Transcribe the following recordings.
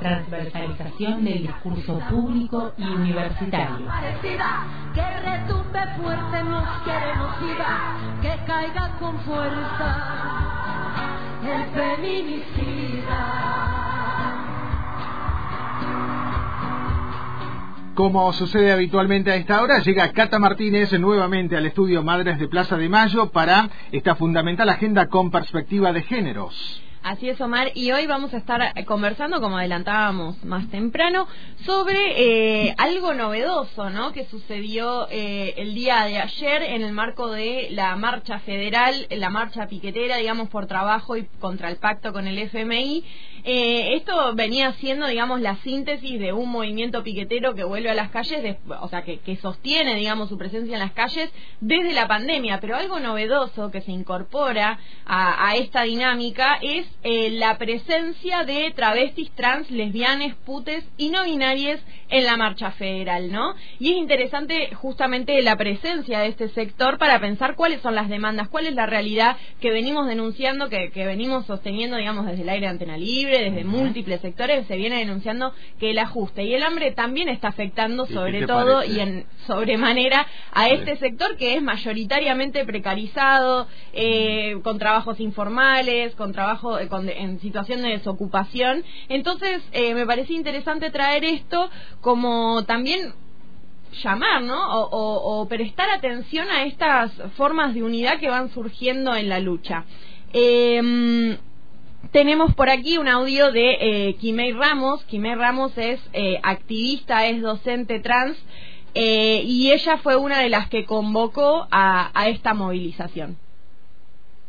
Transversalización del discurso público y universitario. Que retumbe fuerte, nos queremos viva, que caiga con fuerza el feminicida. Como sucede habitualmente a esta hora, llega Cata Martínez nuevamente al estudio Madres de Plaza de Mayo para esta fundamental agenda con perspectiva de géneros. Así es, Omar, y hoy vamos a estar conversando, como adelantábamos más temprano, sobre eh, algo novedoso, ¿no? Que sucedió eh, el día de ayer en el marco de la marcha federal, la marcha piquetera, digamos, por trabajo y contra el pacto con el FMI. Eh, esto venía siendo, digamos, la síntesis de un movimiento piquetero que vuelve a las calles, o sea, que, sostiene, digamos, su presencia en las calles desde la pandemia. Pero algo novedoso que se incorpora a esta dinámica es eh, la presencia de travestis, trans, lesbianes, putes y no binarias en la marcha federal, ¿no? Y es interesante justamente la presencia de este sector para pensar cuáles son las demandas, cuál es la realidad que venimos denunciando, que, venimos sosteniendo, digamos, desde el aire de antena libre, desde múltiples sectores, se viene denunciando que el ajuste y el hambre también está afectando sobre todo y en sobremanera a este sector que es mayoritariamente precarizado, eh, con trabajos informales, con trabajo en situación de desocupación. Entonces, eh, me parecía interesante traer esto como también llamar, ¿no? O, prestar atención a estas formas de unidad que van surgiendo en la lucha. Em, tenemos por aquí un audio de eh, Ramos. Kimei Ramos es eh, activista, es docente trans eh, y ella fue una de las que convocó a esta movilización.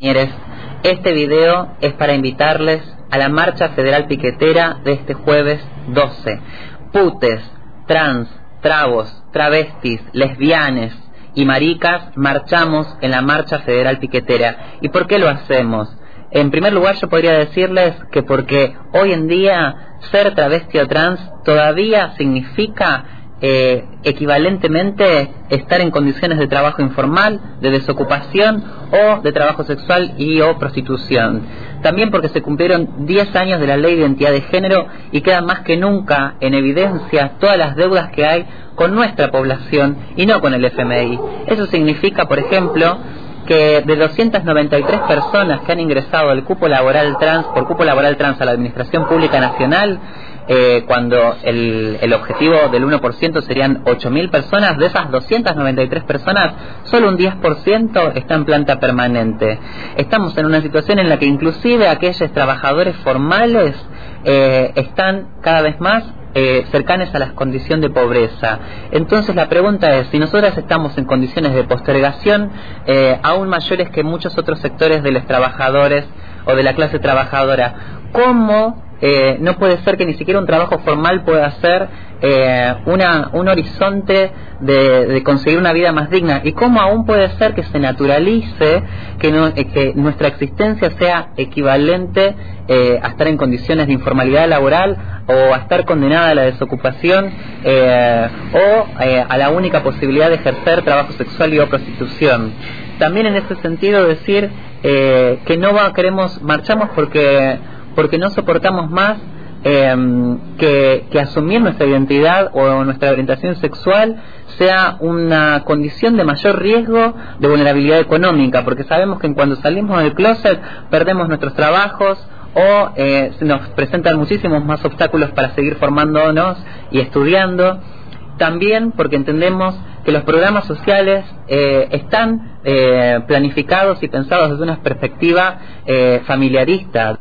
Este video es para invitarles a la marcha federal piquetera de este jueves 12 putes, trans, trabos, travestis, lesbianes y maricas marchamos en la marcha federal piquetera. ¿Y por qué lo hacemos? En primer lugar, yo podría decirles que porque hoy en día ser travesti o trans todavía significa eh, equivalentemente estar en condiciones de trabajo informal, de desocupación o de trabajo sexual y o prostitución. También porque se cumplieron 10 años de la ley de identidad de género y quedan más que nunca en evidencia todas las deudas que hay con nuestra población y no con el FMI. Eso significa, por ejemplo, que de 293 personas que han ingresado al cupo laboral trans, por cupo laboral trans a la Administración Pública Nacional, eh, cuando el, objetivo del 1% serían 8.000 personas, de esas 293 personas, solo un 10% está en planta permanente. Estamos en una situación en la que inclusive aquellos trabajadores formales eh, están cada vez más eh, cercanas a la condición de pobreza. Entonces la pregunta es, si nosotras estamos en condiciones de postergación eh, aún mayores que muchos otros sectores de los trabajadores o de la clase trabajadora, ¿cómo eh, no puede ser que ni siquiera un trabajo formal pueda ser eh, una, un horizonte de, conseguir una vida más digna y cómo aún puede ser que se naturalice que, eh, que nuestra existencia sea equivalente a estar en condiciones de informalidad laboral o a estar condenada a la desocupación o a la única posibilidad de ejercer trabajo sexual y o prostitución. También en ese sentido decir que no va, queremos, marchamos porque porque no soportamos más em, que, asumir nuestra identidad o nuestra orientación sexual sea una condición de mayor riesgo de vulnerabilidad económica, porque sabemos que cuando salimos del closet perdemos nuestros trabajos o eh, nos presentan muchísimos más obstáculos para seguir formándonos y estudiando. También porque entendemos que los programas sociales eh, están eh, planificados y pensados desde una perspectiva familiarista.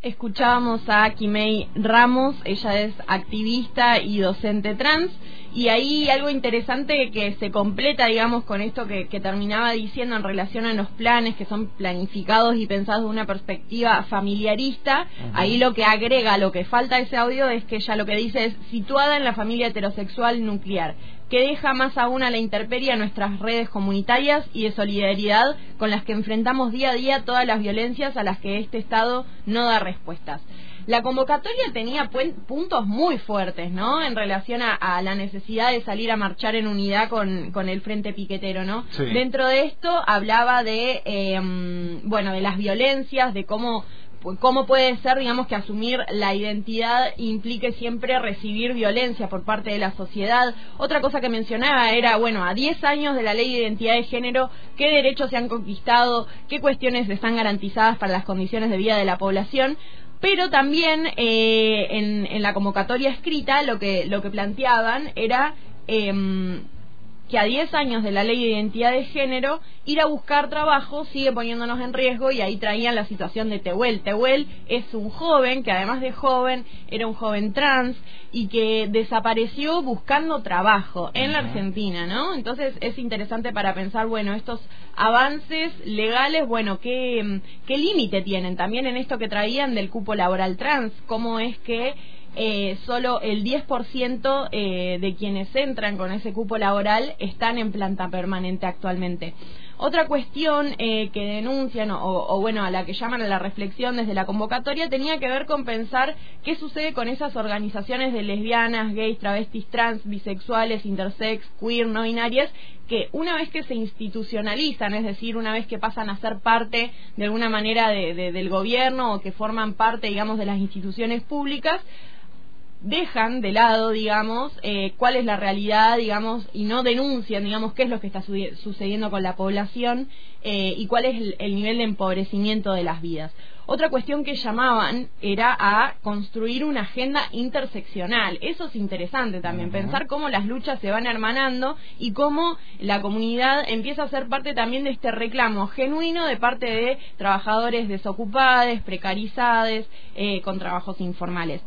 Escuchábamos a Kimei Ramos, ella es activista y docente trans, y ahí algo interesante que se completa, digamos, con esto que, terminaba diciendo en relación a los planes que son planificados y pensados de una perspectiva familiarista, ahí lo que agrega, lo que falta ese audio es que ella lo que dice es situada en la familia heterosexual nuclear que deja más aún a la intemperie a nuestras redes comunitarias y de solidaridad con las que enfrentamos día a día todas las violencias a las que este Estado no da respuestas. La convocatoria tenía puntos muy fuertes, ¿no? En relación a, la necesidad de salir a marchar en unidad con, el Frente Piquetero, ¿no? Dentro de esto hablaba de, em, bueno, de las violencias, de cómo cómo puede ser, digamos, que asumir la identidad implique siempre recibir violencia por parte de la sociedad. Otra cosa que mencionaba era, bueno, a 10 años de la ley de identidad de género, qué derechos se han conquistado, qué cuestiones están garantizadas para las condiciones de vida de la población pero también eh, en, la convocatoria escrita lo que lo que planteaban era eh, que a 10 años de la ley de identidad de género, ir a buscar trabajo sigue poniéndonos en riesgo y ahí traían la situación de Tehuel. Tehuel es un joven que además de joven era un joven trans y que desapareció buscando trabajo en la Argentina, ¿no? Entonces es interesante para pensar, bueno, estos avances legales, bueno, ¿qué, qué límite tienen también en esto que traían del cupo laboral trans? ¿Cómo es que eh, solo el 10% eh, de quienes entran con ese cupo laboral están en planta permanente actualmente. Otra cuestión eh, que denuncian, o, bueno, a la que llaman a la reflexión desde la convocatoria, tenía que ver con pensar qué sucede con esas organizaciones de lesbianas, gays, travestis, trans, bisexuales, intersex, queer, no binarias, que una vez que se institucionalizan, es decir, una vez que pasan a ser parte de alguna manera del gobierno o que forman parte, digamos, de las instituciones públicas, dejan de lado, digamos, eh, cuál es la realidad, digamos, y no denuncian, digamos, qué es lo que está sucediendo con la población eh, y cuál es el, nivel de empobrecimiento de las vidas. Otra cuestión que llamaban era a construir una agenda interseccional. Eso es interesante también, pensar cómo las luchas se van hermanando y cómo la comunidad empieza a ser parte también de este reclamo genuino de parte de trabajadores desocupados, precarizados, eh, con trabajos informales.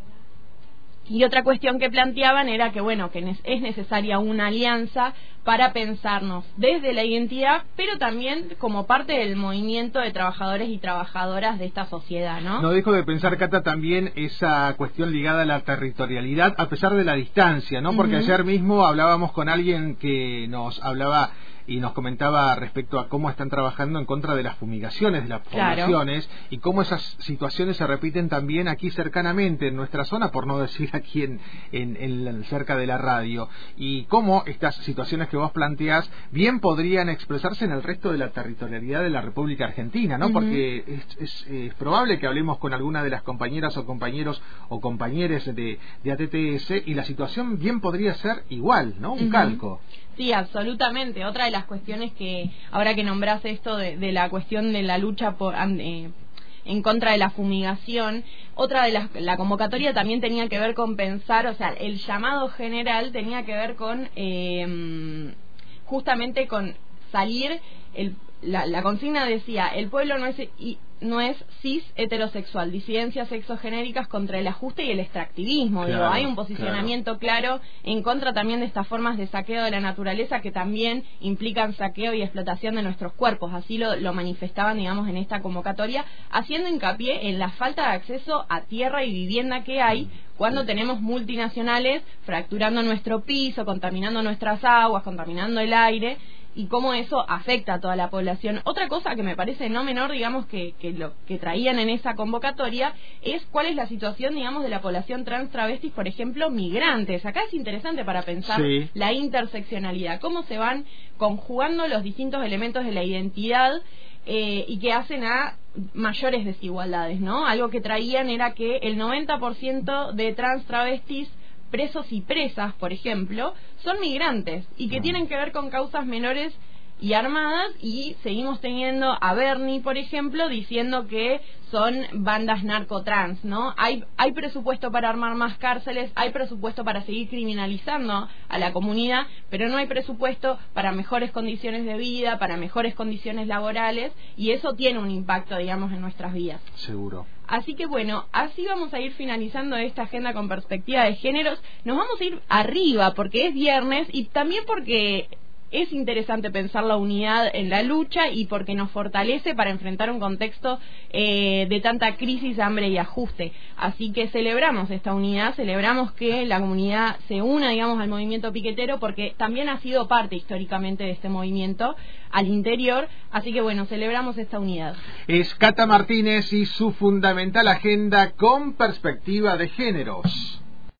Y otra cuestión que planteaban era que, bueno, que es necesaria una alianza para pensarnos desde la identidad, pero también como parte del movimiento de trabajadores y trabajadoras de esta sociedad, ¿no? No dejo de pensar, Cata, también esa cuestión ligada a la territorialidad, a pesar de la distancia, ¿no? Porque ayer mismo hablábamos con alguien que nos hablaba y nos comentaba respecto a cómo están trabajando en contra de las fumigaciones de las poblaciones y cómo esas situaciones se repiten también aquí cercanamente en nuestra zona, por no decir aquí en, en, cerca de la radio, y cómo estas situaciones que vos planteás bien podrían expresarse en el resto de la territorialidad de la República Argentina, ¿no? Porque es, es, probable que hablemos con alguna de las compañeras o compañeros o compañeres de, de ATTS y la situación bien podría ser igual, ¿no? Un calco. Sí, absolutamente. Otra de las cuestiones que, ahora que nombras esto de, la cuestión de la lucha por, eh, en contra de la fumigación, otra de las, la convocatoria también tenía que ver con pensar, o sea, el llamado general tenía que ver con, eh, justamente con salir, el, la, la consigna decía, el pueblo no es no es cis heterosexual, disidencias sexogenéricas contra el ajuste y el extractivismo. Digo, hay un posicionamiento claro. en contra también de estas formas de saqueo de la naturaleza que también implican saqueo y explotación de nuestros cuerpos. Así lo, lo manifestaban, digamos, en esta convocatoria, haciendo hincapié en la falta de acceso a tierra y vivienda que hay cuando tenemos multinacionales fracturando nuestro piso, contaminando nuestras aguas, contaminando el aire y cómo eso afecta a toda la población. Otra cosa que me parece no menor, digamos, que, que lo que traían en esa convocatoria es cuál es la situación, digamos, de la población trans travestis, por ejemplo, migrantes. Acá es interesante para pensar la interseccionalidad, cómo se van conjugando los distintos elementos de la identidad eh, y que hacen a mayores desigualdades, ¿no? Algo que traían era que el 90% de trans travestis presos y presas, por ejemplo, son migrantes y que ah. tienen que ver con causas menores y armadas y seguimos teniendo a Bernie, por ejemplo, diciendo que son bandas narcotrans, ¿no? Hay, hay presupuesto para armar más cárceles, hay presupuesto para seguir criminalizando a la comunidad, pero no hay presupuesto para mejores condiciones de vida, para mejores condiciones laborales y eso tiene un impacto, digamos, en nuestras vidas. Seguro. Así que bueno, así vamos a ir finalizando esta agenda con perspectiva de géneros. Nos vamos a ir arriba porque es viernes y también porque es interesante pensar la unidad en la lucha y porque nos fortalece para enfrentar un contexto eh, de tanta crisis, hambre y ajuste. Así que celebramos esta unidad, celebramos que la comunidad se una, digamos, al movimiento piquetero porque también ha sido parte históricamente de este movimiento al interior. Así que bueno, celebramos esta unidad. Es Cata Martínez y su fundamental agenda con perspectiva de géneros.